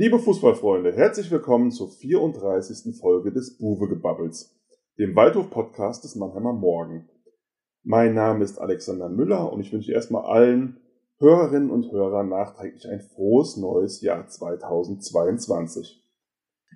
Liebe Fußballfreunde, herzlich willkommen zur 34. Folge des Buwe-Gebabbels, dem Waldhof-Podcast des Mannheimer Morgen. Mein Name ist Alexander Müller und ich wünsche erstmal allen Hörerinnen und Hörern nachträglich ein frohes neues Jahr 2022.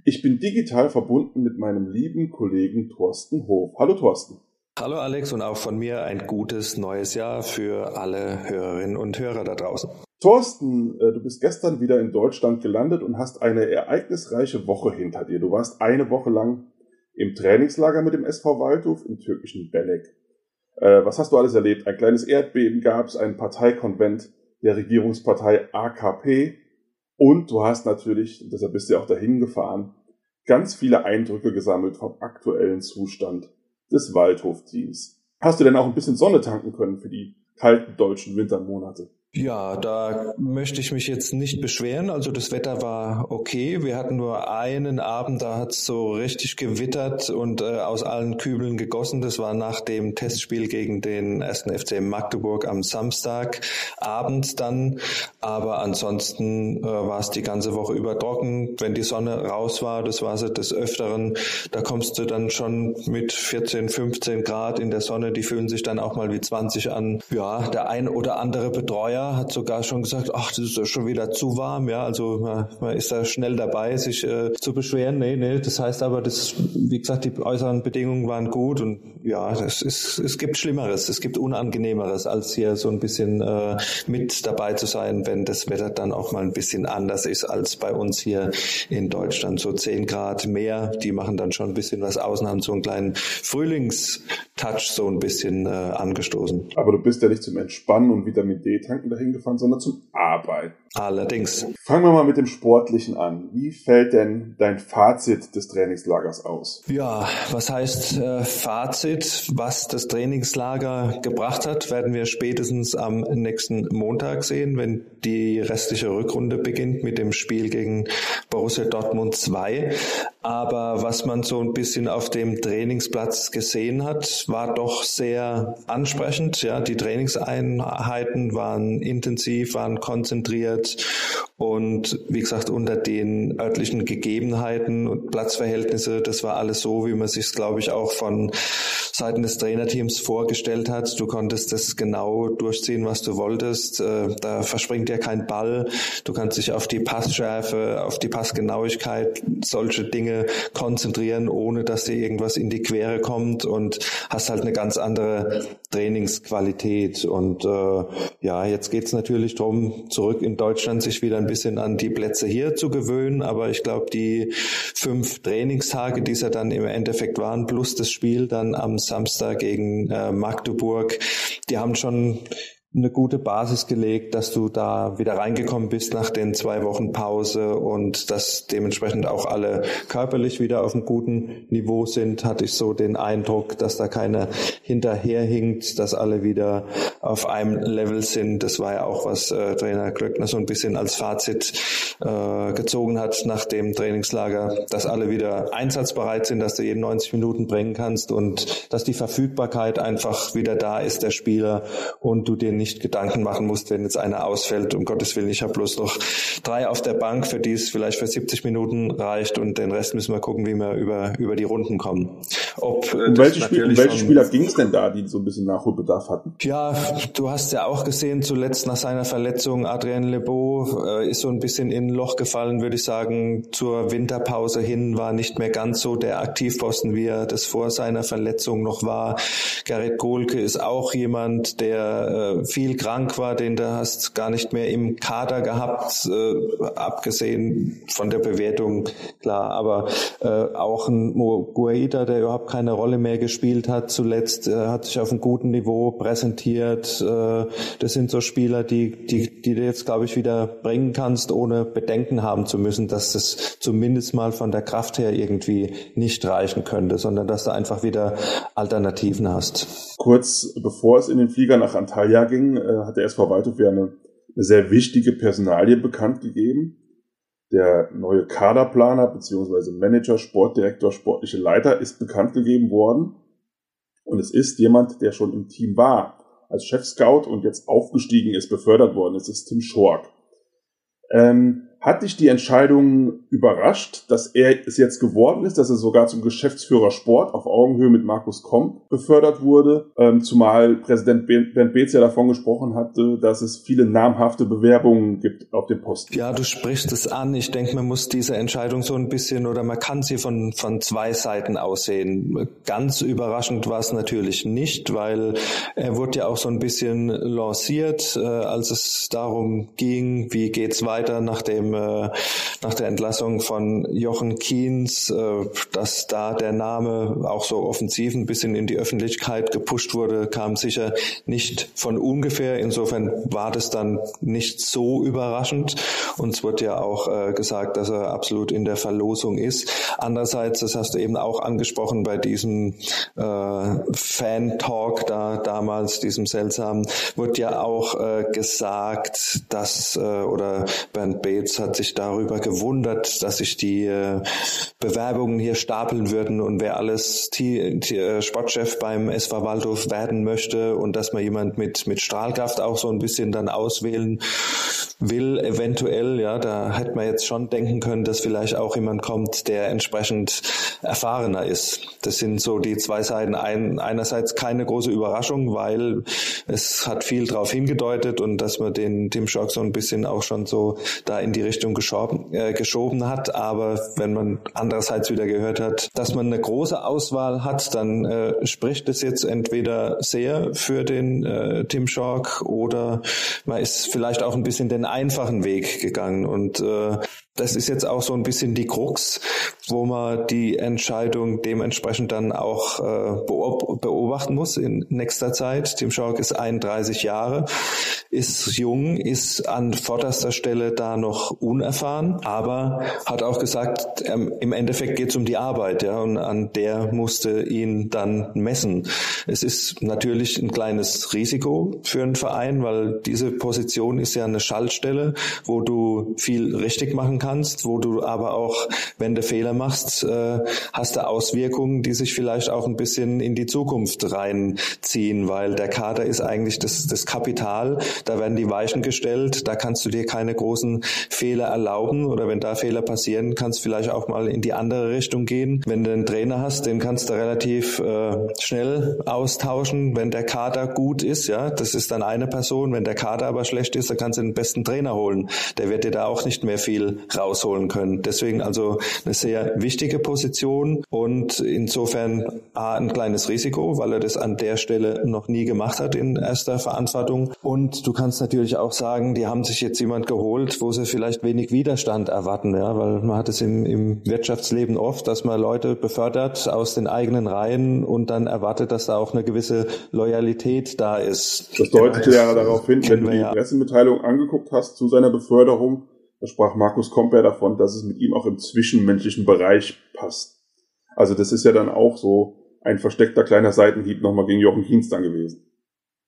Ich bin digital verbunden mit meinem lieben Kollegen Thorsten Hof. Hallo Thorsten. Hallo Alex und auch von mir ein gutes neues Jahr für alle Hörerinnen und Hörer da draußen. Thorsten, äh, du bist gestern wieder in Deutschland gelandet und hast eine ereignisreiche Woche hinter dir. Du warst eine Woche lang im Trainingslager mit dem SV Waldhof im türkischen Belek. Äh, was hast du alles erlebt? Ein kleines Erdbeben gab es, ein Parteikonvent der Regierungspartei AKP und du hast natürlich, deshalb bist du auch dahin gefahren, ganz viele Eindrücke gesammelt vom aktuellen Zustand des Waldhof-Teams. Hast du denn auch ein bisschen Sonne tanken können für die kalten deutschen Wintermonate? Ja, da möchte ich mich jetzt nicht beschweren. Also das Wetter war okay. Wir hatten nur einen Abend, da hat es so richtig gewittert und äh, aus allen Kübeln gegossen. Das war nach dem Testspiel gegen den ersten FC Magdeburg am Samstagabend dann. Aber ansonsten äh, war es die ganze Woche über trocken. Wenn die Sonne raus war, das war sie des Öfteren, da kommst du dann schon mit 14, 15 Grad in der Sonne. Die fühlen sich dann auch mal wie 20 an. Ja, der ein oder andere Betreuer hat sogar schon gesagt, ach, das ist ja schon wieder zu warm, ja, also man, man ist da schnell dabei, sich äh, zu beschweren. Nee, nee, das heißt aber, das, wie gesagt, die äußeren Bedingungen waren gut und ja, es ist, es gibt Schlimmeres, es gibt Unangenehmeres, als hier so ein bisschen äh, mit dabei zu sein, wenn das Wetter dann auch mal ein bisschen anders ist als bei uns hier in Deutschland. So zehn Grad mehr, die machen dann schon ein bisschen was aus und haben so einen kleinen Frühlingstouch so ein bisschen äh, angestoßen. Aber du bist ja nicht zum Entspannen und Vitamin D tanken dahin gefahren, sondern zum Arbeiten. Allerdings. Fangen wir mal mit dem Sportlichen an. Wie fällt denn dein Fazit des Trainingslagers aus? Ja, was heißt äh, Fazit? Was das Trainingslager gebracht hat, werden wir spätestens am nächsten Montag sehen, wenn die restliche Rückrunde beginnt mit dem Spiel gegen Borussia Dortmund 2. Aber was man so ein bisschen auf dem Trainingsplatz gesehen hat, war doch sehr ansprechend. Ja, die Trainingseinheiten waren intensiv, waren konzentriert und wie gesagt, unter den örtlichen Gegebenheiten und Platzverhältnisse, das war alles so, wie man sich glaube ich, auch von Seiten des Trainerteams vorgestellt hat. Du konntest das genau durchziehen, was du wolltest. Äh, da verspringt dir kein Ball. Du kannst dich auf die Passschärfe, auf die Passgenauigkeit, solche Dinge konzentrieren, ohne dass dir irgendwas in die Quere kommt und hast halt eine ganz andere Trainingsqualität. Und äh, ja, jetzt geht's natürlich darum, zurück in Deutschland sich wieder ein bisschen an die Plätze hier zu gewöhnen. Aber ich glaube, die fünf Trainingstage, die es ja dann im Endeffekt waren, plus das Spiel dann am Samstag gegen äh, Magdeburg, die haben schon eine gute Basis gelegt, dass du da wieder reingekommen bist nach den zwei Wochen Pause und dass dementsprechend auch alle körperlich wieder auf einem guten Niveau sind, hatte ich so den Eindruck, dass da keiner hinterherhinkt, dass alle wieder auf einem Level sind. Das war ja auch, was äh, Trainer Klöckner so ein bisschen als Fazit äh, gezogen hat nach dem Trainingslager, dass alle wieder einsatzbereit sind, dass du jeden 90 Minuten bringen kannst und dass die Verfügbarkeit einfach wieder da ist, der Spieler, und du dir nicht Gedanken machen musst, wenn jetzt einer ausfällt. Um Gottes Willen, ich habe bloß noch drei auf der Bank, für die es vielleicht für 70 Minuten reicht und den Rest müssen wir gucken, wie wir über, über die Runden kommen. Ob, um welche, Spiel, um welche Spieler ging es denn da, die so ein bisschen Nachholbedarf hatten? Ja, du hast ja auch gesehen, zuletzt nach seiner Verletzung, Adrien Lebeau äh, ist so ein bisschen in ein Loch gefallen, würde ich sagen. Zur Winterpause hin war nicht mehr ganz so der Aktivposten, wie er das vor seiner Verletzung noch war. Gerrit Gohlke ist auch jemand, der äh, viel krank war, den du hast gar nicht mehr im Kader gehabt, äh, abgesehen von der Bewertung, klar, aber äh, auch ein Guaida, der überhaupt keine Rolle mehr gespielt hat, zuletzt äh, hat sich auf einem guten Niveau präsentiert. Äh, das sind so Spieler, die, die, die du jetzt, glaube ich, wieder bringen kannst, ohne Bedenken haben zu müssen, dass das zumindest mal von der Kraft her irgendwie nicht reichen könnte, sondern dass du einfach wieder Alternativen hast. Kurz bevor es in den Flieger nach Antalya ging, äh, hat der SV Waldhof ja eine sehr wichtige Personalie bekannt gegeben. Der neue Kaderplaner bzw. Manager, Sportdirektor, sportliche Leiter ist bekannt gegeben worden. Und es ist jemand, der schon im Team war, als Chef-Scout und jetzt aufgestiegen ist, befördert worden. Es ist Tim Schork. Ähm, Hat dich die Entscheidung überrascht, dass er es jetzt geworden ist, dass er sogar zum Geschäftsführer Sport auf Augenhöhe mit Markus Komp befördert wurde? Ähm, zumal Präsident Bernd Beetz ja davon gesprochen hatte, dass es viele namhafte Bewerbungen gibt auf dem Posten. Ja, du sprichst es an. Ich denke, man muss diese Entscheidung so ein bisschen oder man kann sie von, von zwei Seiten aussehen. Ganz überraschend war es natürlich nicht, weil er wurde ja auch so ein bisschen lanciert, äh, als es darum ging, wie geht's weiter nach dem äh, nach der Entlassung von Jochen Kiens, äh, dass da der Name auch so offensiv ein bisschen in die Öffentlichkeit gepusht wurde, kam sicher nicht von ungefähr. Insofern war das dann nicht so überraschend. Und es wurde ja auch äh, gesagt, dass er absolut in der Verlosung ist. Andererseits, das hast du eben auch angesprochen bei diesem äh, Fan-Talk da damals, diesem seltsamen, wurde ja auch äh, gesagt, dass, äh, oder Bernd Bates hat sich darüber gewundert, dass sich die äh, Bewerbungen hier stapeln würden und wer alles äh, Sportchef beim SV Waldhof werden möchte und dass man jemand mit, mit Strahlkraft auch so ein bisschen dann auswählen will, eventuell, ja, da hätte man jetzt schon denken können, dass vielleicht auch jemand kommt, der entsprechend erfahrener ist. Das sind so die zwei Seiten. Ein, einerseits keine große Überraschung, weil es hat viel darauf hingedeutet und dass man den Tim Schock so ein bisschen auch schon so da in die Richtung geschoben, äh, geschoben hat. Aber wenn man andererseits wieder gehört hat, dass man eine große Auswahl hat, dann äh, spricht es jetzt entweder sehr für den äh, Tim Schock oder man ist vielleicht auch ein bisschen den einfachen Weg gegangen und äh, das ist jetzt auch so ein bisschen die Krux, wo man die Entscheidung dementsprechend dann auch äh, beobachten muss in nächster Zeit. Tim Schork ist 31 Jahre, ist jung, ist an vorderster Stelle da noch unerfahren, aber hat auch gesagt, ähm, im Endeffekt geht es um die Arbeit, ja, und an der musste ihn dann messen. Es ist natürlich ein kleines Risiko für einen Verein, weil diese Position ist ja eine Schaltstelle, wo du viel richtig machen kannst kannst, wo du aber auch, wenn du Fehler machst, äh, hast du Auswirkungen, die sich vielleicht auch ein bisschen in die Zukunft reinziehen, weil der Kader ist eigentlich das, das Kapital, da werden die Weichen gestellt, da kannst du dir keine großen Fehler erlauben. Oder wenn da Fehler passieren, kannst vielleicht auch mal in die andere Richtung gehen. Wenn du einen Trainer hast, den kannst du relativ äh, schnell austauschen, wenn der Kader gut ist, ja, das ist dann eine Person, wenn der Kader aber schlecht ist, dann kannst du den besten Trainer holen. Der wird dir da auch nicht mehr viel rausholen können. Deswegen also eine sehr wichtige Position und insofern A, ein kleines Risiko, weil er das an der Stelle noch nie gemacht hat in erster Verantwortung. Und du kannst natürlich auch sagen, die haben sich jetzt jemand geholt, wo sie vielleicht wenig Widerstand erwarten, ja, weil man hat es im, im Wirtschaftsleben oft, dass man Leute befördert aus den eigenen Reihen und dann erwartet, dass da auch eine gewisse Loyalität da ist. Das deutet ja darauf hin, wenn du die Pressemitteilung angeguckt hast zu seiner Beförderung, da sprach Markus Komper davon, dass es mit ihm auch im zwischenmenschlichen Bereich passt. Also das ist ja dann auch so ein versteckter kleiner Seitenhieb nochmal gegen Jochen Kienz dann gewesen.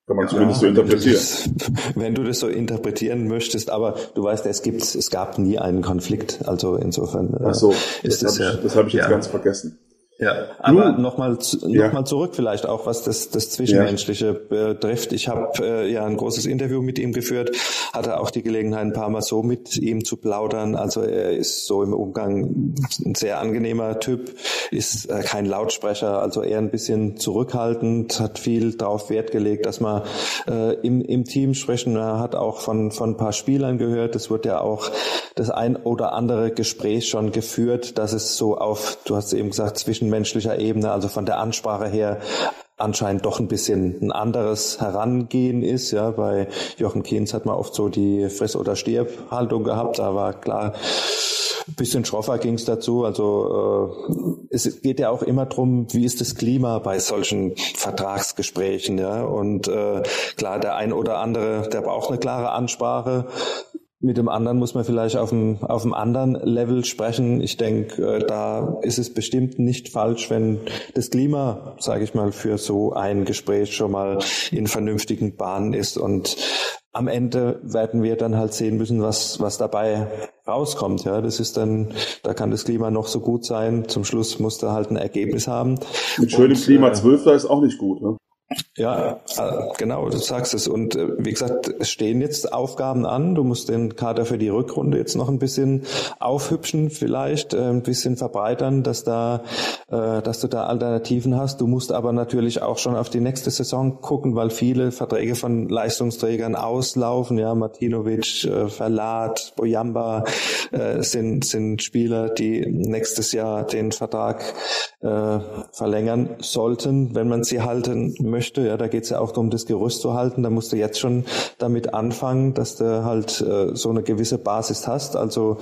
Kann man ja, zumindest so interpretieren. Wenn du, das, wenn du das so interpretieren möchtest, aber du weißt, es gibt, es gab nie einen Konflikt. Also insofern. Ach so, ist das, das habe ich, das hab ich jetzt ja. ganz vergessen. Ja, aber nochmal noch ja. mal zurück vielleicht auch, was das, das Zwischenmenschliche ja. betrifft. Ich habe äh, ja ein großes Interview mit ihm geführt, hatte auch die Gelegenheit, ein paar Mal so mit ihm zu plaudern. Also er ist so im Umgang ein sehr angenehmer Typ, ist äh, kein Lautsprecher, also eher ein bisschen zurückhaltend, hat viel darauf Wert gelegt, dass man äh, im, im Team sprechen. Er hat auch von, von ein paar Spielern gehört. Es wird ja auch das ein oder andere Gespräch schon geführt, dass es so auf, du hast eben gesagt, zwischen zwischenmenschlicher Ebene, also von der Ansprache her, anscheinend doch ein bisschen ein anderes Herangehen ist. Ja, bei Jochen Keynes hat man oft so die Friss- oder Stirb-Haltung gehabt. War klar, ein bisschen schroffer ging es dazu. Also äh, es geht ja auch immer drum, wie ist das Klima bei solchen Vertragsgesprächen. Ja, und äh, klar, der ein oder andere, der braucht eine klare Ansprache. Mit dem anderen muss man vielleicht auf einem, auf einem anderen Level sprechen. Ich denke, äh, da ist es bestimmt nicht falsch, wenn das Klima, sage ich mal, für so ein Gespräch schon mal in vernünftigen Bahnen ist. Und am Ende werden wir dann halt sehen müssen, was, was dabei rauskommt. Ja, das ist dann, da kann das Klima noch so gut sein. Zum Schluss muss da halt ein Ergebnis haben. Mit schönem Klima äh, 12 da ist auch nicht gut, ne? Ja, äh, genau, du sagst es. Und äh, wie gesagt, es stehen jetzt Aufgaben an. Du musst den Kader für die Rückrunde jetzt noch ein bisschen aufhübschen, vielleicht äh, ein bisschen verbreitern, dass da, dass du da Alternativen hast. Du musst aber natürlich auch schon auf die nächste Saison gucken, weil viele Verträge von Leistungsträgern auslaufen. Ja, Martinovic, Verlat, Boyamba sind sind Spieler, die nächstes Jahr den Vertrag verlängern sollten, wenn man sie halten möchte. Ja, da geht es ja auch darum, das Gerüst zu halten. Da musst du jetzt schon damit anfangen, dass du halt äh, so eine gewisse Basis hast. Also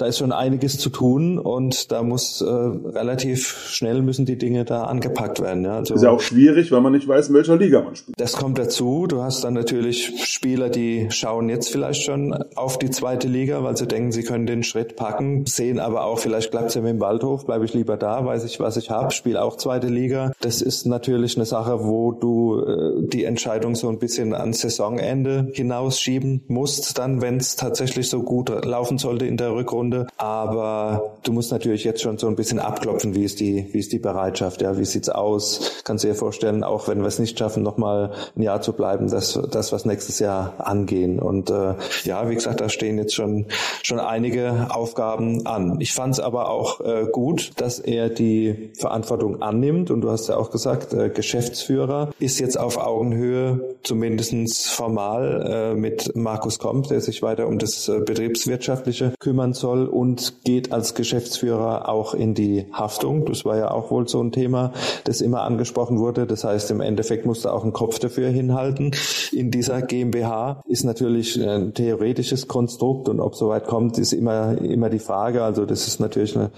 da ist schon einiges zu tun und da muss äh, relativ schnell müssen die Dinge da angepackt werden. Ja. Also, ist ja auch schwierig, weil man nicht weiß, in welcher Liga man spielt. Das kommt dazu. Du hast dann natürlich Spieler, die schauen jetzt vielleicht schon auf die zweite Liga, weil sie denken, sie können den Schritt packen, sehen aber auch, vielleicht klappt es ja mit dem Waldhof, bleibe ich lieber da, weiß ich, was ich habe, spiele auch zweite Liga. Das ist natürlich eine Sache, wo du äh, die Entscheidung so ein bisschen an Saisonende hinausschieben musst, dann, wenn es tatsächlich so gut laufen sollte in der Rückrunde. Aber du musst natürlich jetzt schon so ein bisschen abklopfen, wie ist die, wie ist die Bereitschaft, ja, wie sieht's aus? Kannst du dir vorstellen, auch wenn wir es nicht schaffen, nochmal ein Jahr zu bleiben, dass das, was nächstes Jahr angehen. Und äh, ja, wie gesagt, da stehen jetzt schon schon einige Aufgaben an. Ich fand es aber auch äh, gut, dass er die Verantwortung annimmt. Und du hast ja auch gesagt, äh, Geschäftsführer ist jetzt auf Augenhöhe, zumindestens formal, äh, mit Markus Komp, der sich weiter um das äh, Betriebswirtschaftliche kümmern soll und geht als Geschäftsführer auch in die Haftung. Das war ja auch wohl so ein Thema, das immer angesprochen wurde. Das heißt, im Endeffekt musste auch ein Kopf dafür hinhalten. In dieser GmbH ist natürlich ein theoretisches Konstrukt und ob soweit kommt, ist immer, immer die Frage. Also das ist natürlich eine,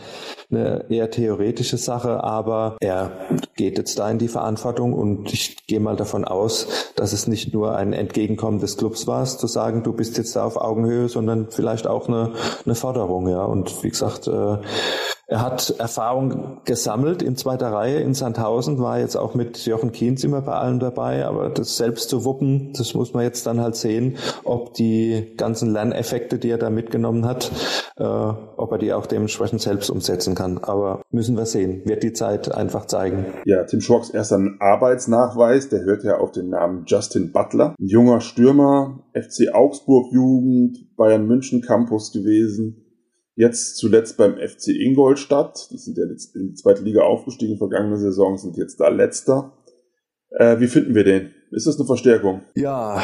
eine eher theoretische Sache, aber er geht jetzt da in die Verantwortung und ich gehe mal davon aus, dass es nicht nur ein Entgegenkommen des Clubs war, zu sagen, du bist jetzt da auf Augenhöhe, sondern vielleicht auch eine, eine Forderung, ja. Und wie gesagt, äh, er hat Erfahrung gesammelt in zweiter Reihe in Sandhausen, war jetzt auch mit Jochen Kienz immer bei allem dabei, aber das selbst zu wuppen, das muss man jetzt dann halt sehen, ob die ganzen Lerneffekte, die er da mitgenommen hat, äh, ob er die auch dementsprechend selbst umsetzen kann. Aber müssen wir sehen, wird die Zeit einfach zeigen. Ja, Tim Schwocks erster Arbeitsnachweis, der hört ja auf den Namen Justin Butler, ein junger Stürmer, FC Augsburg Jugend, Bayern München Campus gewesen, Jetzt zuletzt beim FC Ingolstadt. Die sind ja jetzt in die zweite Liga aufgestiegen, vergangene Saison sind jetzt da letzter. Äh, wie finden wir den? Ist das eine Verstärkung? Ja,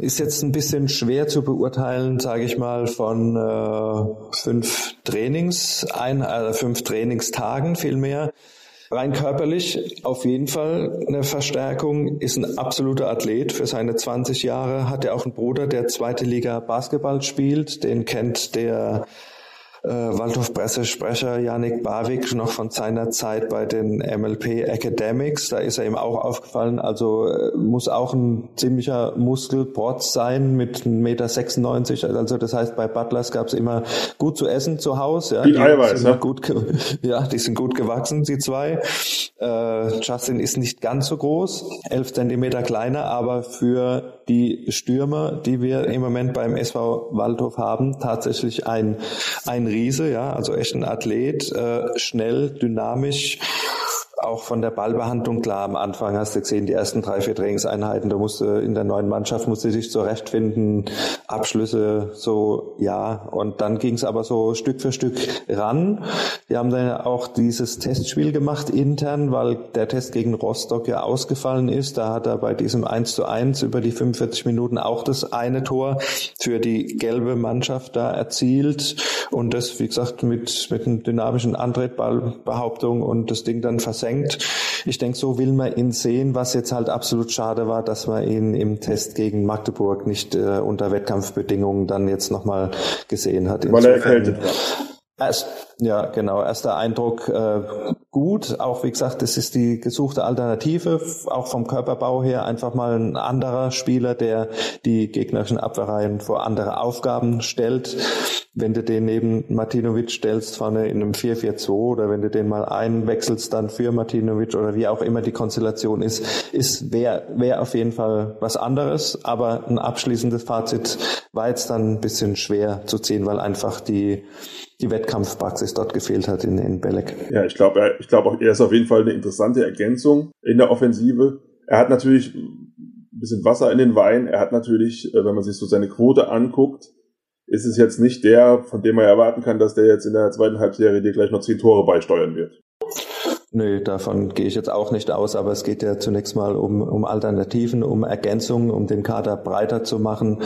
ist jetzt ein bisschen schwer zu beurteilen, sage ich mal, von äh, fünf Trainings, ein, äh, fünf Trainingstagen vielmehr. Rein körperlich auf jeden Fall eine Verstärkung, ist ein absoluter Athlet für seine 20 Jahre, hat er auch einen Bruder, der zweite Liga Basketball spielt, den kennt der äh, Waldhof-Pressesprecher Janik Barwig noch von seiner Zeit bei den MLP Academics. Da ist er ihm auch aufgefallen. Also äh, muss auch ein ziemlicher Muskelprotz sein mit 1,96 Meter. Also das heißt, bei Butlers gab es immer gut zu essen zu Hause. Ja. Viel Eiweiß, ne? Gut, ja, die sind gut gewachsen, die zwei. Äh, Justin ist nicht ganz so groß, 11 Zentimeter kleiner, aber für die Stürmer, die wir im Moment beim SV Waldhof haben, tatsächlich ein, ein Riese, ja, also echt ein Athlet, äh, schnell, dynamisch auch von der Ballbehandlung klar am Anfang hast du gesehen, die ersten drei, vier Trainingseinheiten, da musste in der neuen Mannschaft musste sich zurechtfinden, Abschlüsse so, ja, und dann ging es aber so Stück für Stück ran. Wir haben dann auch dieses Testspiel gemacht intern, weil der Test gegen Rostock ja ausgefallen ist. Da hat er bei diesem 1 zu 1 über die 45 Minuten auch das eine Tor für die gelbe Mannschaft da erzielt und das, wie gesagt, mit, mit einem dynamischen Antretballbehauptung und das Ding dann versenkt denkt. Ich denke, so will man ihn sehen, was jetzt halt absolut schade war, dass man ihn im Test gegen Magdeburg nicht äh, unter Wettkampfbedingungen dann jetzt nochmal gesehen hat. Weil er erkältet war. Erst, ja, genau. Erster Eindruck äh, gut. Auch wie gesagt, das ist die gesuchte Alternative, auch vom Körperbau her einfach mal ein anderer Spieler, der die gegnerischen Abwehrreihen vor andere Aufgaben stellt. Wenn du den neben Martinovic stellst, vorne in einem 4-4-2 oder wenn du den mal einwechselst dann für Martinovic oder wie auch immer die Konstellation ist, ist wäre wär auf jeden Fall was anderes. Aber ein abschließendes Fazit war jetzt dann ein bisschen schwer zu ziehen, weil einfach die die Wettkampfpraxis dort gefehlt hat in, in Belek. Ja, ich glaube, ich glaube auch, er ist auf jeden Fall eine interessante Ergänzung in der Offensive. Er hat natürlich ein bisschen Wasser in den Wein. Er hat natürlich, äh, wenn man sich so seine Quote anguckt, ist es jetzt nicht der, von dem man erwarten kann, dass der jetzt in der zweiten Halbserie dir gleich noch zehn Tore beisteuern wird. Nö, davon gehe ich jetzt auch nicht aus, aber es geht ja zunächst mal um, um Alternativen, um Ergänzungen, um den Kader breiter zu machen.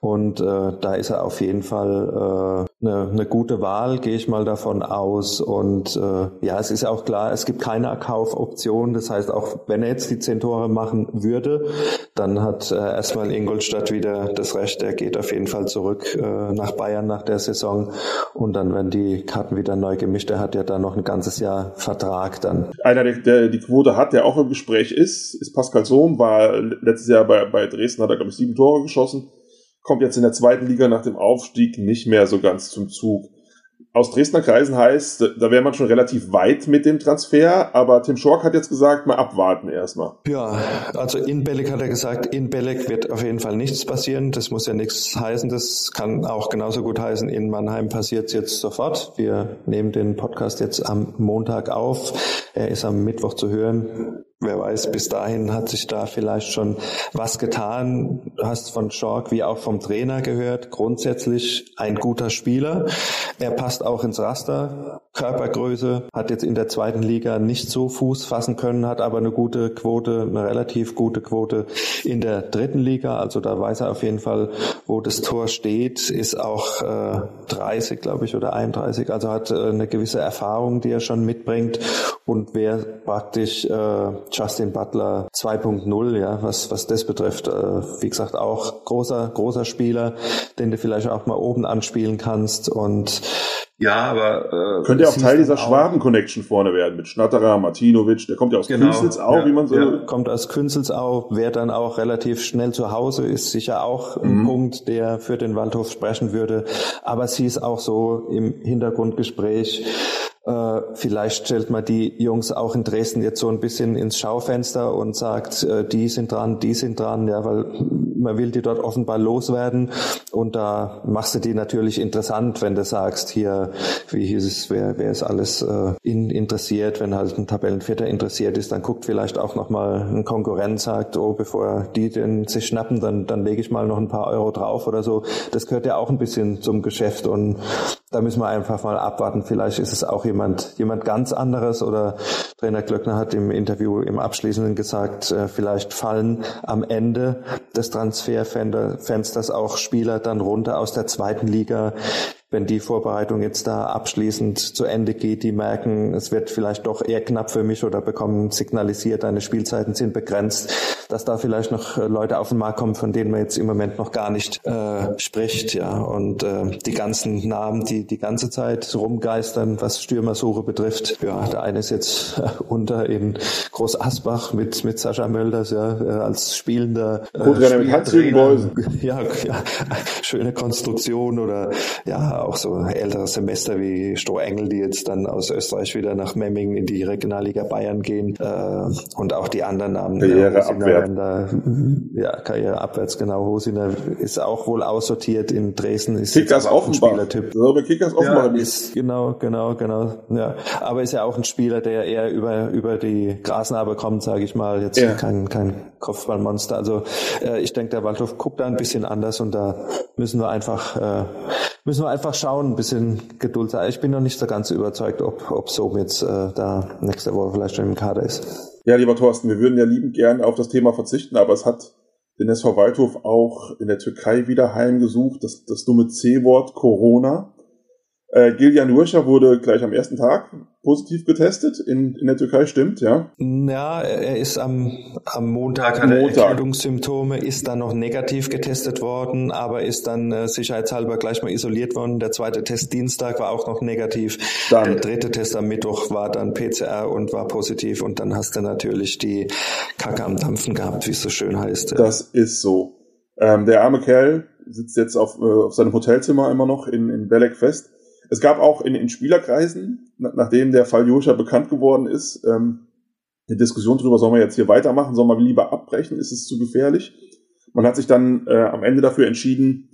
Und äh, da ist er auf jeden Fall äh, eine, eine gute Wahl, gehe ich mal davon aus. Und äh, ja, es ist auch klar, es gibt keine Kaufoption. Das heißt, auch wenn er jetzt die zehn Tore machen würde, dann hat äh, erstmal Ingolstadt wieder das Recht. Er geht auf jeden Fall zurück äh, nach Bayern nach der Saison. Und dann werden die Karten wieder neu gemischt. Er hat ja dann noch ein ganzes Jahr Vertrag dann. Einer, der, der die Quote hat, der auch im Gespräch ist, ist Pascal Sohn. War letztes Jahr bei, bei Dresden, hat er, glaube ich, sieben Tore geschossen kommt jetzt in der zweiten Liga nach dem Aufstieg nicht mehr so ganz zum Zug. Aus Dresdner Kreisen heißt, da wäre man schon relativ weit mit dem Transfer, aber Tim Schork hat jetzt gesagt, mal abwarten erstmal. Ja, also in Belek hat er gesagt, in Belek wird auf jeden Fall nichts passieren. Das muss ja nichts heißen. Das kann auch genauso gut heißen, in Mannheim passiert es jetzt sofort. Wir nehmen den Podcast jetzt am Montag auf. Er ist am Mittwoch zu hören. Wer weiß, bis dahin hat sich da vielleicht schon was getan. Du hast von Schork wie auch vom Trainer gehört. Grundsätzlich ein guter Spieler. Er passt auch ins Raster. Körpergröße, hat jetzt in der zweiten Liga nicht so Fuß fassen können, hat aber eine gute Quote, eine relativ gute Quote in der dritten Liga. Also da weiß er auf jeden Fall, wo das Tor steht, ist auch äh, 30, glaube ich, oder 31. Also hat äh, eine gewisse Erfahrung, die er schon mitbringt und wer praktisch äh, Justin Butler 2.0, ja, was, was das betrifft. Äh, wie gesagt, auch großer, großer Spieler, den du vielleicht auch mal oben anspielen kannst und ja, aber äh, könnte ja auch Teil dieser Schwaben-Connection vorne werden mit Schnatterer, Martinovic, der kommt ja aus genau, Künzelsau, ja, wie man so. Ja, kommt aus Künzelsau, wäre dann auch relativ schnell zu Hause, ist sicher auch ein mhm. Punkt, der für den Waldhof sprechen würde. Aber sie ist auch so im Hintergrundgespräch äh, vielleicht stellt man die Jungs auch in Dresden jetzt so ein bisschen ins Schaufenster und sagt, äh, die sind dran, die sind dran, ja, weil man will die dort offenbar loswerden und da machst du die natürlich interessant, wenn du sagst, hier, wie hieß es, wer, wer ist alles äh, in, interessiert, wenn halt ein Tabellenvierter interessiert ist, dann guckt vielleicht auch nochmal ein Konkurrent, sagt, oh, bevor die den sich schnappen, dann, dann lege ich mal noch ein paar Euro drauf oder so. Das gehört ja auch ein bisschen zum Geschäft und da müssen wir einfach mal abwarten. Vielleicht ist es auch jemand, jemand ganz anderes oder Trainer Glöckner hat im Interview im Abschließenden gesagt, äh, vielleicht fallen am Ende des Transferfensters auch Spieler dann runter aus der zweiten Liga, wenn die Vorbereitung jetzt da abschließend zu Ende geht, die merken, es wird vielleicht doch eher knapp für mich oder bekommen signalisiert, deine Spielzeiten sind begrenzt, dass da vielleicht noch äh, Leute auf den Markt kommen, von denen man jetzt im Moment noch gar nicht äh, spricht, ja. Und äh, die ganzen Namen, die die ganze Zeit rumgeistern, was Stürmersuche betrifft, ja, der eine ist jetzt äh, unter in Groß Asbach mit mit Sascha Mölders, ja, äh, als spielender äh, Trainer. Ja, ja, schöne Konstruktion oder ja auch so ältere Semester wie Strohengel, die jetzt dann aus Österreich wieder nach Memmingen in die Regionalliga Bayern gehen äh, und auch die anderen Namen. Karriere abwärts. Ja, Karriere abwärts, genau. Hosiner ist auch wohl aussortiert in Dresden. Ist Kickers auch ein Spielertyp. So, Kickers Offenbach ja, ist, genau, genau, genau. Ja, aber ist ja auch ein Spieler, der eher über über die Grasnarbe kommt, sage ich mal. Jetzt ja. kein kein Kopfballmonster. Also äh, ich denke, der Waldhof guckt da ein bisschen anders und da müssen wir einfach äh, müssen wir einfach schauen, ein bisschen Geduld. Ich bin noch nicht so ganz überzeugt, ob, ob Sohm jetzt äh, da nächste Woche vielleicht schon im Kader ist. Ja, lieber Thorsten, wir würden ja liebend gern auf das Thema verzichten, aber es hat den SV Waldhof auch in der Türkei wieder heimgesucht, das, das dumme C-Wort Corona. Äh, Giljan Nurcha wurde gleich am ersten Tag positiv getestet in, in der Türkei, stimmt, ja? Ja, er ist am, am Montag, am Montag. Erkältungssymptome, ist dann noch negativ getestet worden, aber ist dann äh, sicherheitshalber gleich mal isoliert worden. Der zweite Test Dienstag war auch noch negativ. Dann. Der dritte Test am Mittwoch war dann PCR und war positiv und dann hast du natürlich die Kacke am Dampfen gehabt, wie es so schön heißt. Ja. Das ist so. Ähm, der arme Kerl sitzt jetzt auf, äh, auf seinem Hotelzimmer immer noch in, in Belek fest es gab auch in, in Spielerkreisen, nachdem der Fall Joscha bekannt geworden ist, ähm, eine Diskussion darüber, sollen wir jetzt hier weitermachen, sollen wir lieber abbrechen, ist es zu gefährlich? Man hat sich dann äh, am Ende dafür entschieden,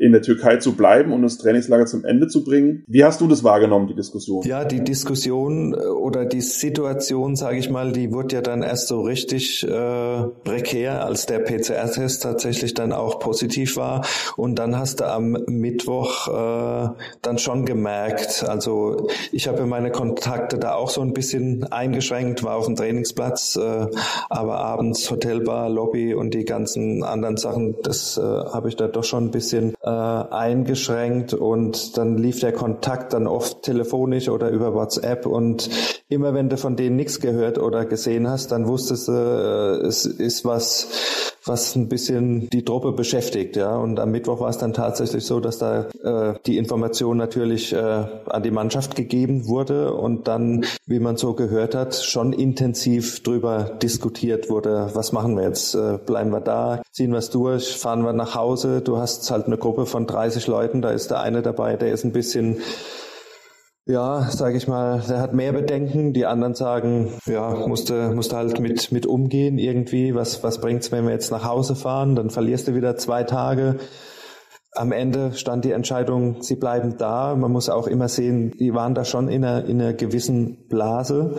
in der Türkei zu bleiben und das Trainingslager zum Ende zu bringen. Wie hast du das wahrgenommen, die Diskussion? Ja, die Diskussion äh, oder die Situation, sage ich mal, die wurde ja dann erst so richtig äh, prekär, als der PCR-Test tatsächlich dann auch positiv war. Und dann hast du am Mittwoch äh, dann schon gemerkt, also ich habe meine Kontakte da auch so ein bisschen eingeschränkt, war auf dem Trainingsplatz, äh, aber abends Hotelbar, Lobby und die ganzen anderen Sachen, das äh, habe ich da doch schon ein bisschen äh, eingeschränkt und dann lief der Kontakt dann oft telefonisch oder über WhatsApp und immer wenn du von denen nichts gehört oder gesehen hast, dann wusstest du, äh, es ist was, was ein bisschen die Truppe beschäftigt, ja. Und am Mittwoch war es dann tatsächlich so, dass da äh, die Information natürlich äh, an die Mannschaft gegeben wurde und dann, wie man so gehört hat, schon intensiv drüber diskutiert wurde, was machen wir jetzt? Äh, bleiben wir da, ziehen wir es durch, fahren wir nach Hause? Du hast halt eine Gruppe von 30 Leuten, da ist der eine dabei, der ist ein bisschen ja, sage ich mal, der hat mehr Bedenken. Die anderen sagen, ja, musste, musste halt mit, mit umgehen irgendwie. Was, was bringt's, wenn wir jetzt nach Hause fahren? Dann verlierst du wieder zwei Tage. Am Ende stand die Entscheidung, sie bleiben da. Man muss auch immer sehen, die waren da schon in einer, in einer gewissen Blase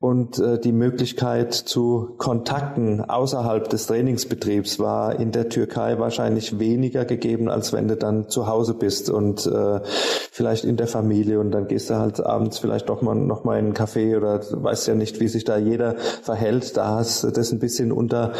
und äh, die Möglichkeit zu Kontakten außerhalb des Trainingsbetriebs war in der Türkei wahrscheinlich weniger gegeben, als wenn du dann zu Hause bist und äh, vielleicht in der Familie und dann gehst du halt abends vielleicht doch mal noch mal in einen Café oder weißt ja nicht, wie sich da jeder verhält. Da hast du das ein bisschen unter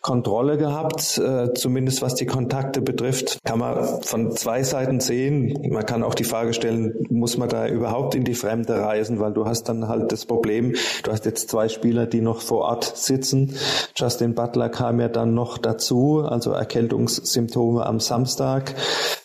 Kontrolle gehabt, äh, zumindest was die Kontakte betrifft. Kann man von zwei Seiten sehen. Man kann auch die Frage stellen, muss man da überhaupt in die Fremde reisen, weil du hast dann halt das Problem, Du hast jetzt zwei Spieler, die noch vor Ort sitzen. Justin Butler kam ja dann noch dazu, also Erkältungssymptome am Samstag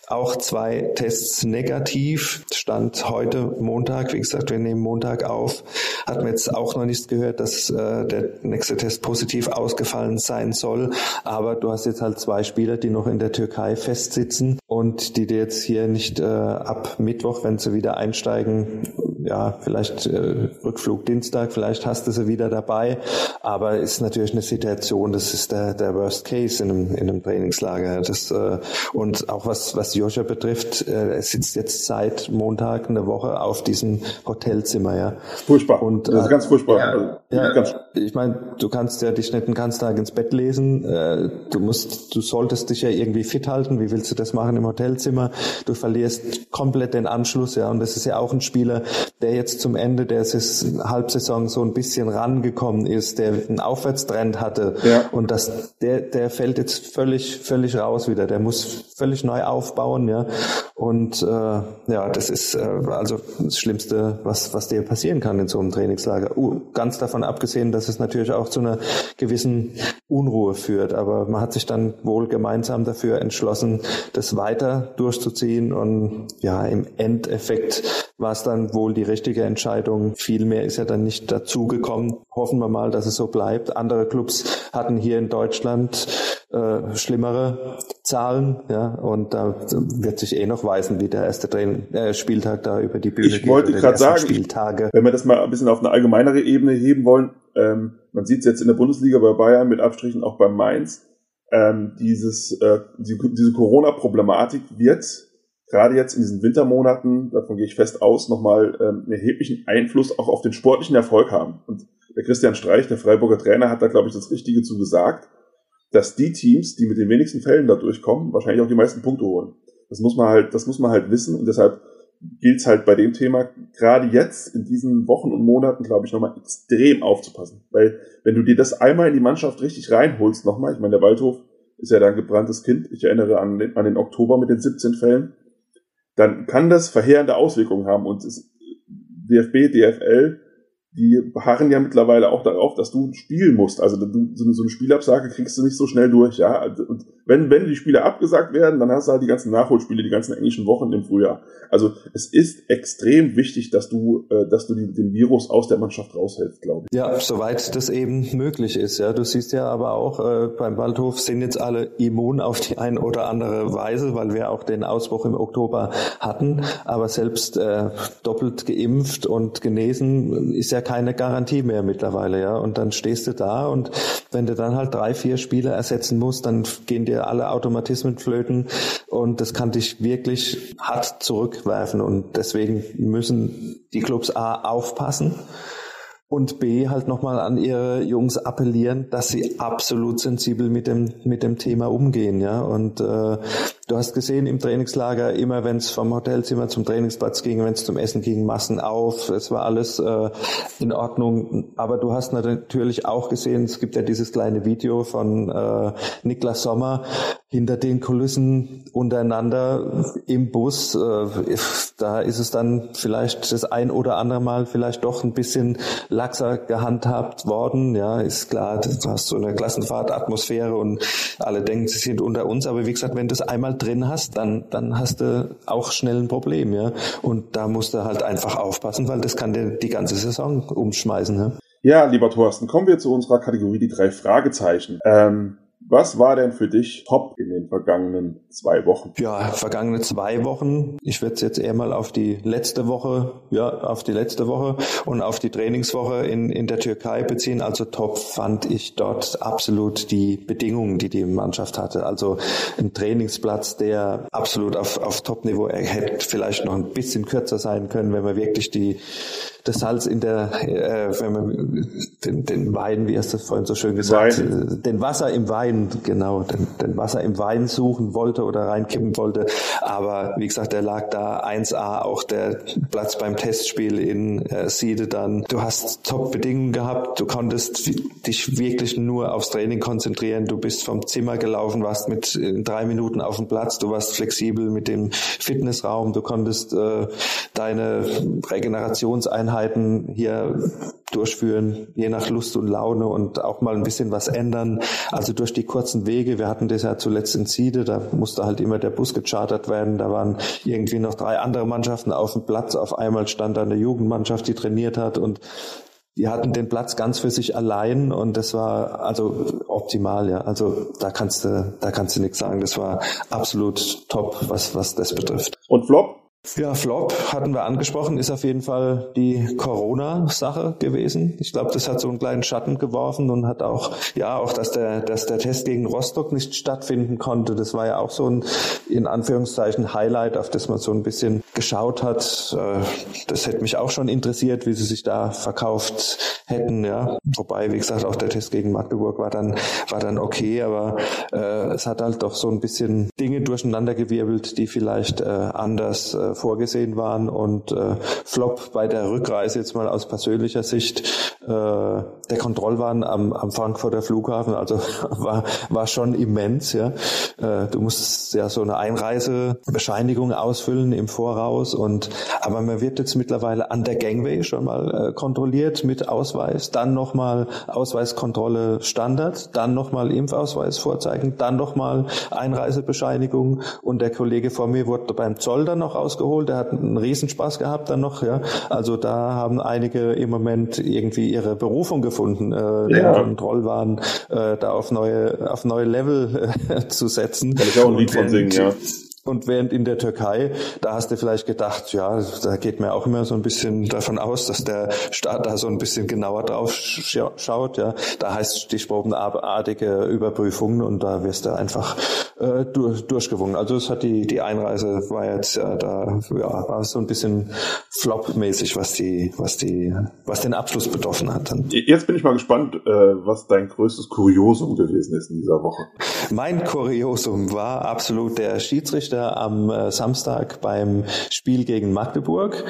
auch zwei Tests negativ. Stand heute Montag, wie gesagt, wir nehmen Montag auf. Hat man jetzt auch noch nichts gehört, dass äh, der nächste Test positiv ausgefallen sein soll. Aber du hast jetzt halt zwei Spieler, die noch in der Türkei festsitzen und die dir jetzt hier nicht äh, ab Mittwoch, wenn sie wieder einsteigen, ja, vielleicht äh, Rückflug Dienstag, vielleicht hast du sie wieder dabei. Aber ist natürlich eine Situation, das ist der, der Worst Case in einem, in einem Trainingslager. Das, äh, und auch was, was Joscha betrifft, äh, er sitzt jetzt seit Montag eine Woche auf diesem Hotelzimmer, ja. Furchtbar. Und, das ist ganz furchtbar. Ja, ja ganz ich meine, du kannst ja dich nicht den ganzen Tag ins Bett lesen. Äh, du musst, du solltest dich ja irgendwie fit halten. Wie willst du das machen im Hotelzimmer? Du verlierst komplett den Anschluss, ja. Und das ist ja auch ein Spieler, der jetzt zum Ende der Halbsaison so ein bisschen rangekommen ist, der einen Aufwärtstrend hatte. Ja. Und das, der, der fällt jetzt völlig, völlig raus wieder. Der muss völlig neu aufbauen bauen, ja. Und äh, ja, das ist äh, also das Schlimmste, was, was dir passieren kann in so einem Trainingslager. Uh, ganz davon abgesehen, dass es natürlich auch zu einer gewissen Unruhe führt. Aber man hat sich dann wohl gemeinsam dafür entschlossen, das weiter durchzuziehen. Und ja, im Endeffekt war es dann wohl die richtige Entscheidung. Viel mehr ist ja dann nicht dazugekommen. Hoffen wir mal, dass es so bleibt. Andere Clubs hatten hier in Deutschland äh, schlimmere Zahlen, ja, und da wird sich eh noch weisen, wie der erste Train äh, Spieltag da über die Bühne ich geht. Ich wollte gerade sagen, Spieltage. wenn wir das mal ein bisschen auf eine allgemeinere Ebene heben wollen, ähm, man sieht es jetzt in der Bundesliga bei Bayern mit Abstrichen auch bei Mainz, ähm, dieses, äh, die, diese Corona-Problematik wird gerade jetzt in diesen Wintermonaten, davon gehe ich fest aus, nochmal ähm, einen erheblichen Einfluss auch auf den sportlichen Erfolg haben. Und der Christian Streich, der Freiburger Trainer, hat da, glaube ich, das Richtige zu gesagt dass die Teams, die mit den wenigsten Fällen da durchkommen, wahrscheinlich auch die meisten Punkte holen. Das muss man halt, das muss man halt wissen und deshalb gilt es halt bei dem Thema gerade jetzt in diesen Wochen und Monaten, glaube ich, nochmal extrem aufzupassen. Weil wenn du dir das einmal in die Mannschaft richtig reinholst nochmal, ich meine, der Waldhof ist ja da ein gebranntes Kind, ich erinnere an den, an den Oktober mit den 17 Fällen, dann kann das verheerende Auswirkungen haben. Und DFB, DFL die beharren ja mittlerweile auch darauf, dass du spielen musst. Also du, so, eine, Spielabsage kriegst du nicht so schnell durch, ja. Und wenn, wenn die Spiele abgesagt werden, dann hast du halt die ganzen Nachholspiele, die ganzen englischen Wochen im Frühjahr. Also es ist extrem wichtig, dass du, äh, dass du die, den Virus aus der Mannschaft raushältst, glaube ich. Ja, soweit das eben möglich ist. Ja, du siehst ja aber auch äh, beim Waldhof sind jetzt alle immun auf die eine oder andere Weise, weil wir auch den Ausbruch im Oktober hatten. Aber selbst äh, doppelt geimpft und genesen ist ja ja keine Garantie mehr mittlerweile, ja. Und dann stehst du da und wenn du dann halt drei, vier Spiele ersetzen musst, dann gehen dir alle Automatismen flöten und das kann dich wirklich hart zurückwerfen und deswegen müssen die Clubs A aufpassen und B halt nochmal an ihre Jungs appellieren, dass sie absolut sensibel mit dem mit dem Thema umgehen, ja. Und äh, du hast gesehen im Trainingslager immer, wenn es vom Hotelzimmer zum Trainingsplatz ging, wenn es zum Essen ging, Massen auf, es war alles äh, in Ordnung. Aber du hast natürlich auch gesehen, es gibt ja dieses kleine Video von äh, Niklas Sommer hinter den Kulissen untereinander im Bus. Äh, da ist es dann vielleicht das ein oder andere Mal vielleicht doch ein bisschen laxer gehandhabt worden. Ja, ist klar, du hast so eine Klassenfahrtatmosphäre und alle denken, sie sind unter uns. Aber wie gesagt, wenn du es einmal drin hast, dann, dann hast du auch schnell ein Problem. Ja, und da musst du halt einfach aufpassen, weil das kann dir die ganze Saison umschmeißen. Ja, ja lieber Thorsten, kommen wir zu unserer Kategorie die drei Fragezeichen. Ähm was war denn für dich top in den vergangenen zwei Wochen? Ja, vergangene zwei Wochen. Ich würde es jetzt eher mal auf die letzte Woche, ja, auf die letzte Woche und auf die Trainingswoche in, in der Türkei beziehen. Also top fand ich dort absolut die Bedingungen, die die Mannschaft hatte. Also ein Trainingsplatz, der absolut auf, auf Top-Niveau, hätte vielleicht noch ein bisschen kürzer sein können, wenn man wirklich die, das Salz in der, äh, wenn man den, den Wein, wie hast du vorhin so schön gesagt, Wein. Den Wasser im Wein, genau, den, den Wasser im Wein suchen wollte oder reinkippen wollte. Aber wie gesagt, der lag da 1A, auch der Platz beim Testspiel in äh, Siede dann. Du hast Top-Bedingungen gehabt, du konntest dich wirklich nur aufs Training konzentrieren. Du bist vom Zimmer gelaufen, warst mit drei Minuten auf dem Platz, du warst flexibel mit dem Fitnessraum, du konntest äh, deine Regenerationseinheit Einheiten hier durchführen, je nach Lust und Laune und auch mal ein bisschen was ändern. Also durch die kurzen Wege, wir hatten das ja zuletzt in Siede, da musste halt immer der Bus gechartert werden, da waren irgendwie noch drei andere Mannschaften auf dem Platz, auf einmal stand da eine Jugendmannschaft, die trainiert hat und die hatten den Platz ganz für sich allein und das war also optimal, ja. Also da kannst du, da kannst du nichts sagen. Das war absolut top, was, was das betrifft. Und Flop? Ja, Flop hatten wir angesprochen, ist auf jeden Fall die Corona-Sache gewesen. Ich glaube, das hat so einen kleinen Schatten geworfen und hat auch, ja, auch, dass der, dass der Test gegen Rostock nicht stattfinden konnte. Das war ja auch so ein, in Anführungszeichen, Highlight, auf das man so ein bisschen geschaut hat. Äh, das hätte mich auch schon interessiert, wie sie sich da verkauft hätten, ja. Wobei, wie gesagt, auch der Test gegen Magdeburg war dann, war dann okay, aber äh, es hat halt doch so ein bisschen Dinge durcheinandergewirbelt, die vielleicht äh, anders äh, vorgesehen waren. Und äh, Flop bei der Rückreise jetzt mal aus persönlicher Sicht äh, der Kontrollwahn am, am Frankfurter Flughafen, also war, war schon immens, ja. Äh, du musst ja so eine Einreisebescheinigung ausfüllen im Voraus. Und aber man wird jetzt mittlerweile an der Gangway schon mal äh, kontrolliert mit Ausweis, dann nochmal Ausweiskontrolle Standard, dann nochmal Impfausweis vorzeigen, dann nochmal Einreisebescheinigung. Und der Kollege vor mir wurde beim Zoll dann noch ausgeholt geholt. Er hat einen Riesenspaß gehabt dann noch. Ja, also da haben einige im Moment irgendwie ihre Berufung gefunden, äh, ja. den Trollwahn äh, da auf neue auf neue Level äh, zu setzen. Kann ich auch ein Lied von singen, ja. Und während in der Türkei, da hast du vielleicht gedacht, ja, da geht mir auch immer so ein bisschen davon aus, dass der Staat da so ein bisschen genauer drauf schaut. Ja, da heißt stichprobenartige Überprüfungen und da wirst du einfach äh, durch, durchgewungen. Also es hat die die Einreise war jetzt äh, da ja war so ein bisschen flop-mäßig, was die was die was den Abschluss betroffen hat. Dann. Jetzt bin ich mal gespannt, äh, was dein größtes Kuriosum gewesen ist in dieser Woche. Mein Kuriosum war absolut der Schiedsrichter Schiedsrichter am äh, Samstag beim Spiel gegen Magdeburg.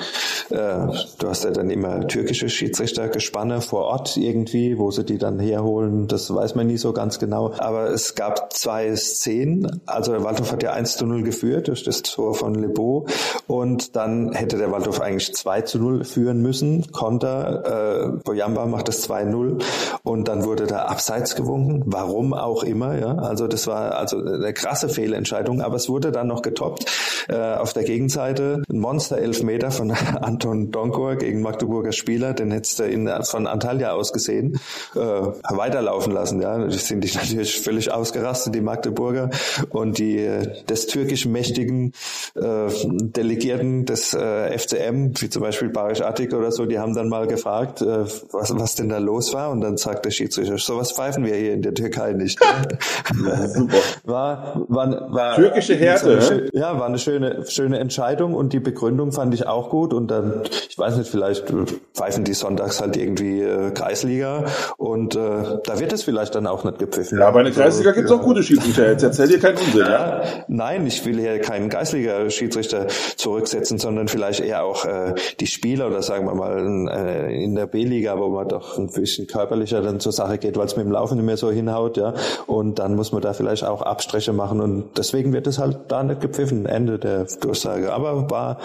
Äh, du hast ja dann immer türkische Schiedsrichtergespanne vor Ort irgendwie, wo sie die dann herholen. Das weiß man nie so ganz genau. Aber es gab zwei Szenen. Also der Waldhof hat ja 1 zu 0 geführt durch das Tor von Lebo. Und dann hätte der Waldhof eigentlich 2 zu 0 führen müssen. Konter, äh, Boyamba macht das 2-0 und dann wurde da abseits gewunken. Warum auch immer, ja. Also das war also eine krasse Fehlentscheidung, aber es wurde dann noch noch getoppt. Äh, auf der Gegenseite ein Monster-Elfmeter von Anton Donkor gegen Magdeburger Spieler, den hättest du in, von Antalya aus gesehen, äh, weiterlaufen lassen. Ja, die sind die natürlich völlig ausgerastet, die Magdeburger und die des türkisch mächtigen äh, Delegierten des äh, FCM wie zum Beispiel Barisch Attik oder so, die haben dann mal gefragt, äh, was, was denn da los war und dann sagt der Schiedsrichter, sowas pfeifen wir hier in der Türkei nicht. ja, super. War, war, war Türkische Härte. Schön, ja, war eine schöne, schöne Entscheidung und die Begründung fand ich auch gut und dann, ich weiß nicht, vielleicht pfeifen die sonntags halt irgendwie äh, Kreisliga und äh, da wird es vielleicht dann auch nicht gepfiffen. Ja, aber in der Kreisliga gibt es auch gute Schiedsrichter. Jetzt erzähl dir keinen Unsinn. Ja? Nein, ich will hier keinen Kreisliga-Schiedsrichter zurücksetzen, sondern vielleicht eher auch äh, die Spieler oder sagen wir mal äh, in der B-Liga, wo man doch ein bisschen körperlicher dann zur Sache geht, weil es mit dem Laufen nicht mehr so hinhaut, ja. Und dann muss man da vielleicht auch Abstriche machen und deswegen wird es halt da nicht gepfiffen, Ende der Durchsage. Aber war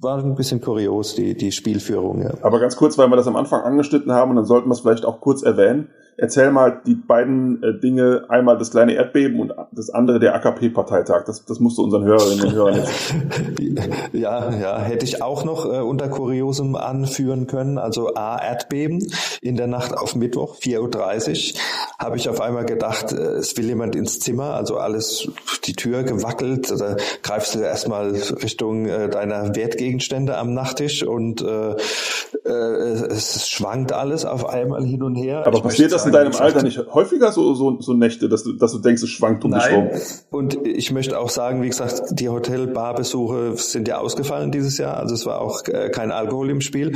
war ein bisschen kurios, die, die Spielführung. Ja. Aber ganz kurz, weil wir das am Anfang angeschnitten haben dann sollten wir es vielleicht auch kurz erwähnen. Erzähl mal die beiden äh, Dinge, einmal das kleine Erdbeben und das andere der AKP-Parteitag. Das, das musst du unseren Hörerinnen und Hörern jetzt. ja, ja, hätte ich auch noch äh, unter Kuriosum anführen können. Also A, Erdbeben in der Nacht auf Mittwoch, 4.30 Uhr, habe ich auf einmal gedacht, äh, es will jemand ins Zimmer, also alles, die Tür gewackelt, da greifst du erstmal Richtung äh, deiner Wertgegenstände am Nachttisch und äh, äh, es schwankt alles auf einmal hin und her. Aber ich passiert das in deinem Alter nicht häufiger so, so, so Nächte, dass du, dass du denkst, es schwankt um Nein. dich rum? Und ich möchte auch sagen, wie gesagt, die Hotel-Bar-Besuche sind ja ausgefallen dieses Jahr. Also es war auch äh, kein Alkohol im Spiel.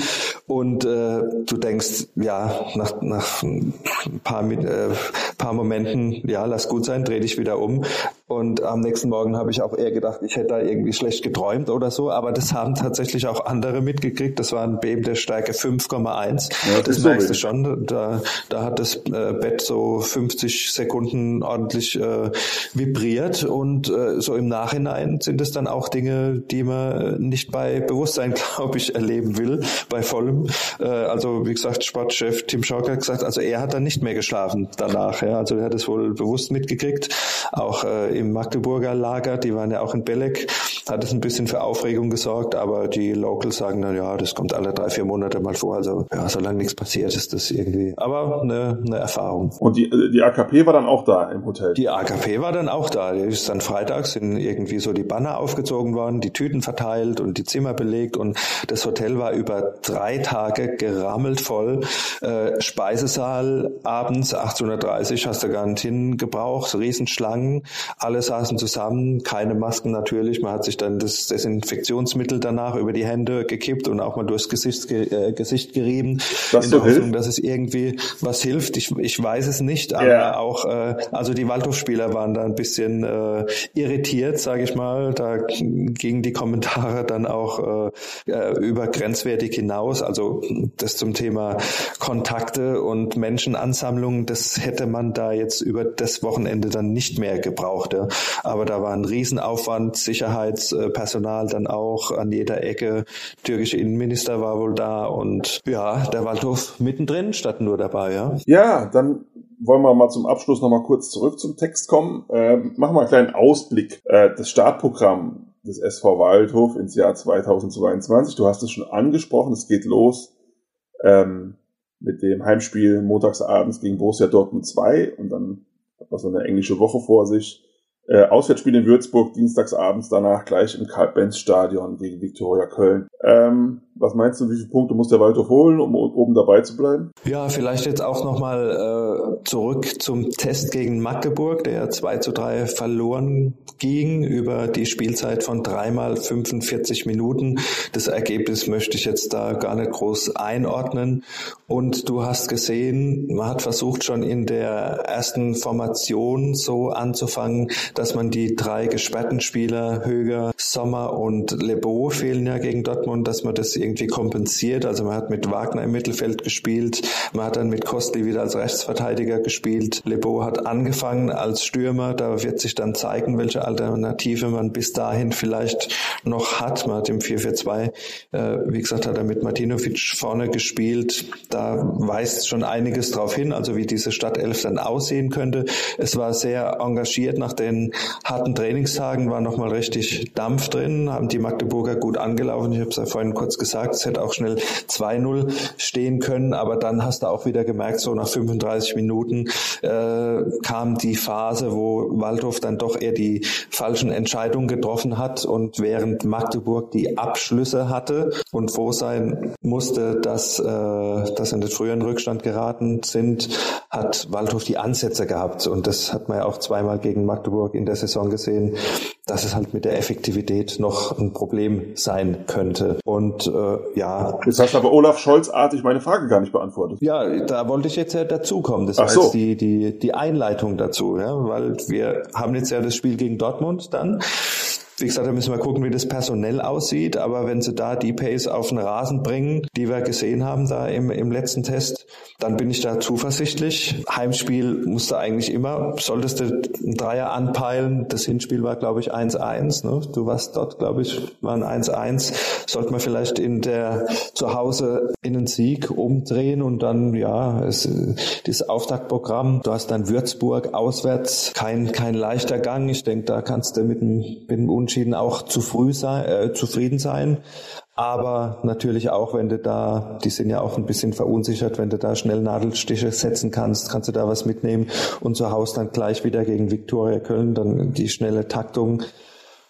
Und äh, du denkst, ja, nach, nach ein paar, äh, paar Momenten, ja, lass gut sein, dreh dich wieder um. Und am nächsten Morgen habe ich auch eher gedacht, ich hätte da irgendwie schlecht geträumt oder so. Aber das haben tatsächlich auch andere mitgekriegt. Das war ein Beben der Stärke 5,1. Ja, das, das merkst du schon. Da, da hat das äh, Bett so 50 Sekunden ordentlich äh, vibriert. Und äh, so im Nachhinein sind es dann auch Dinge, die man nicht bei Bewusstsein, glaube ich, erleben will, bei vollem. Äh, also wie gesagt, Sportchef Tim Schauker hat gesagt, also er hat dann nicht mehr geschlafen danach. Ja. Also er hat es wohl bewusst mitgekriegt. Auch äh, im Magdeburger Lager, die waren ja auch in Belek, hat es ein bisschen für Aufregung gesorgt, aber die Locals sagen dann, ja, das kommt alle drei, vier Monate mal vor. Also ja, solange nichts passiert, ist das irgendwie. Aber eine, eine Erfahrung. Und die, die AKP war dann auch da im Hotel? Die AKP war dann auch da. Die ist dann freitags sind irgendwie so die Banner aufgezogen worden, die Tüten verteilt und die Zimmer belegt und das Hotel war über drei Tage gerammelt voll. Äh, Speisesaal abends 1830 hast du gar nicht hingebraucht, Riesenschlangen, alle saßen zusammen, keine Masken natürlich. Man hat sich dann das Desinfektionsmittel danach über die Hände gekippt und auch mal durchs Gesicht, äh, Gesicht gerieben. Das in der Hoffnung, dass es irgendwie was hilft. Ich, ich weiß es nicht, aber yeah. auch, äh, also die Waldhofspieler waren da ein bisschen äh, irritiert, sage ich mal. Da gingen die Kommentare dann auch äh, äh, über grenzwertig hinaus. Also das zum Thema Kontakte und Menschenansammlungen, das hätte man da jetzt über das Wochenende dann nicht mehr gebraucht brauchte. Aber da war ein Riesenaufwand, Sicherheitspersonal dann auch an jeder Ecke. Türkische Innenminister war wohl da und ja, der Waldhof mittendrin statt nur dabei, ja. Ja, dann wollen wir mal zum Abschluss nochmal kurz zurück zum Text kommen. Äh, machen wir einen kleinen Ausblick. Äh, das Startprogramm des SV Waldhof ins Jahr 2022. Du hast es schon angesprochen, es geht los ähm, mit dem Heimspiel montagsabends gegen Borussia Dortmund 2 und dann hat man so eine englische Woche vor sich. Äh, Auswärtsspiel in Würzburg, dienstagsabends danach gleich im Karl-Benz-Stadion gegen Viktoria Köln. Ähm, was meinst du, wie viele Punkte muss der Waldhof holen, um oben dabei zu bleiben? Ja, vielleicht jetzt auch nochmal äh, zurück zum Test gegen Magdeburg, der 2 zu 3 verloren ging über die Spielzeit von dreimal 45 Minuten. Das Ergebnis möchte ich jetzt da gar nicht groß einordnen. Und du hast gesehen, man hat versucht schon in der ersten Formation so anzufangen, dass man die drei gesperrten Spieler, Höger, Sommer und Lebeau fehlen ja gegen Dortmund, dass man das irgendwie kompensiert. Also man hat mit Wagner im Mittelfeld gespielt, man hat dann mit Kostli wieder als Rechtsverteidiger gespielt. Lebo hat angefangen als Stürmer, da wird sich dann zeigen, welche Alternative man bis dahin vielleicht noch hat. Man hat im 4-4-2, äh, wie gesagt, hat er mit Martinovic vorne gespielt. Da weist schon einiges drauf hin, also wie diese Stadtelf dann aussehen könnte. Es war sehr engagiert. Nach den harten Trainingstagen war nochmal richtig Dampf drin, haben die Magdeburger gut angelaufen. Ich habe es ja vorhin kurz gesagt gesagt, es hätte auch schnell 2-0 stehen können, aber dann hast du auch wieder gemerkt, so nach 35 Minuten äh, kam die Phase, wo Waldhof dann doch eher die falschen Entscheidungen getroffen hat und während Magdeburg die Abschlüsse hatte und froh sein musste, dass, äh, dass in den früheren Rückstand geraten sind, hat Waldhof die Ansätze gehabt. Und das hat man ja auch zweimal gegen Magdeburg in der Saison gesehen, dass es halt mit der Effektivität noch ein Problem sein könnte. Und äh, ja. Jetzt hast du aber Olaf Scholz-artig meine Frage gar nicht beantwortet. Ja, da wollte ich jetzt ja dazukommen. Das Ach war so. jetzt die, die, die Einleitung dazu, ja, weil wir haben jetzt ja das Spiel gegen Dortmund dann. Wie gesagt, da müssen wir gucken, wie das personell aussieht. Aber wenn sie da die Pace auf den Rasen bringen, die wir gesehen haben da im, im letzten Test, dann bin ich da zuversichtlich. Heimspiel musste eigentlich immer, solltest du einen Dreier anpeilen. Das Hinspiel war, glaube ich, 1-1. Ne? Du warst dort, glaube ich, war ein 1-1. Sollte man vielleicht in der zu Hause in einen Sieg umdrehen und dann, ja, es, dieses Auftaktprogramm. Du hast dann Würzburg auswärts, kein, kein leichter Gang. Ich denke, da kannst du mit dem, mit dem Unentschieden auch zu früh sein, äh, zufrieden sein. Aber natürlich auch, wenn du da, die sind ja auch ein bisschen verunsichert, wenn du da schnell Nadelstiche setzen kannst, kannst du da was mitnehmen und zu Hause dann gleich wieder gegen Viktoria Köln, dann die schnelle Taktung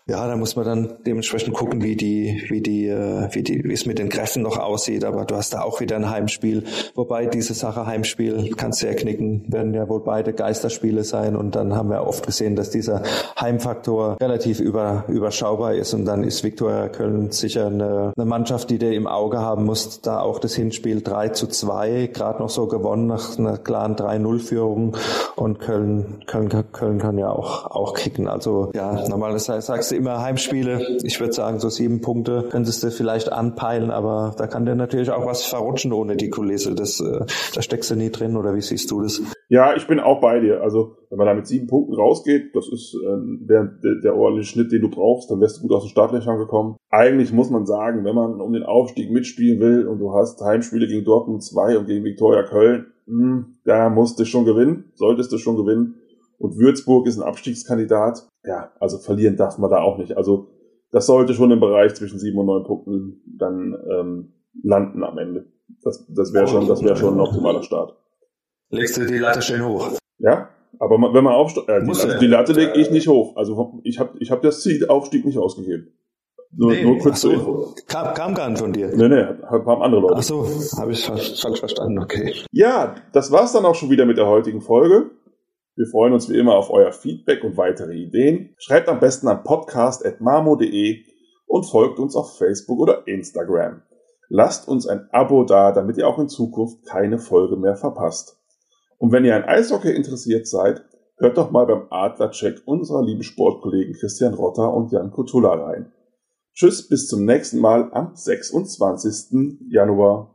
ja, da muss man dann dementsprechend gucken, wie die, wie die, äh, wie die, wie es mit den Kräften noch aussieht. Aber du hast da auch wieder ein Heimspiel. Wobei diese Sache Heimspiel kannst du ja knicken, werden ja wohl beide Geisterspiele sein. Und dann haben wir oft gesehen, dass dieser Heimfaktor relativ über, überschaubar ist. Und dann ist Viktoria Köln sicher eine, eine Mannschaft, die du im Auge haben musst. Da auch das Hinspiel 3 zu 2, gerade noch so gewonnen nach einer klaren 3-0-Führung. Und Köln, Köln, Köln kann ja auch, auch kicken. Also, ja, normalerweise sagst du, immer Heimspiele. Ich würde sagen, so sieben Punkte könntest du vielleicht anpeilen, aber da kann dir natürlich auch was verrutschen ohne die Kulisse. Das, äh, da steckst du nie drin, oder wie siehst du das? Ja, ich bin auch bei dir. Also, wenn man da mit sieben Punkten rausgeht, das ist äh, der, der ordentliche Schnitt, den du brauchst, dann wärst du gut aus den Startlöchern gekommen. Eigentlich muss man sagen, wenn man um den Aufstieg mitspielen will und du hast Heimspiele gegen Dortmund 2 und gegen Viktoria Köln, mh, hm, da musst du schon gewinnen, solltest du schon gewinnen. Und Würzburg ist ein Abstiegskandidat. Ja, also verlieren darf man da auch nicht. Also das sollte schon im Bereich zwischen sieben und neun Punkten dann ähm, landen am Ende. Das, das wäre schon, das wäre schon ein optimaler Start. Legst du die Latte schön hoch? Ja, aber wenn man aufsteigt, äh, die, Latte, die Latte lege ich nicht hoch. Also ich habe ich hab das Ziel Aufstieg nicht ausgegeben. Nur, nee, nur kurz so, Info. Kam, kam gar nicht von dir. Nee, nee, haben andere Leute. Ach so, habe ich falsch verstanden, okay. Ja, das war's dann auch schon wieder mit der heutigen Folge. Wir freuen uns wie immer auf euer Feedback und weitere Ideen. Schreibt am besten an podcast.marmo.de und folgt uns auf Facebook oder Instagram. Lasst uns ein Abo da, damit ihr auch in Zukunft keine Folge mehr verpasst. Und wenn ihr an Eishockey interessiert seid, hört doch mal beim Adlercheck unserer lieben Sportkollegen Christian Rotter und Jan Kutula rein. Tschüss, bis zum nächsten Mal am 26. Januar.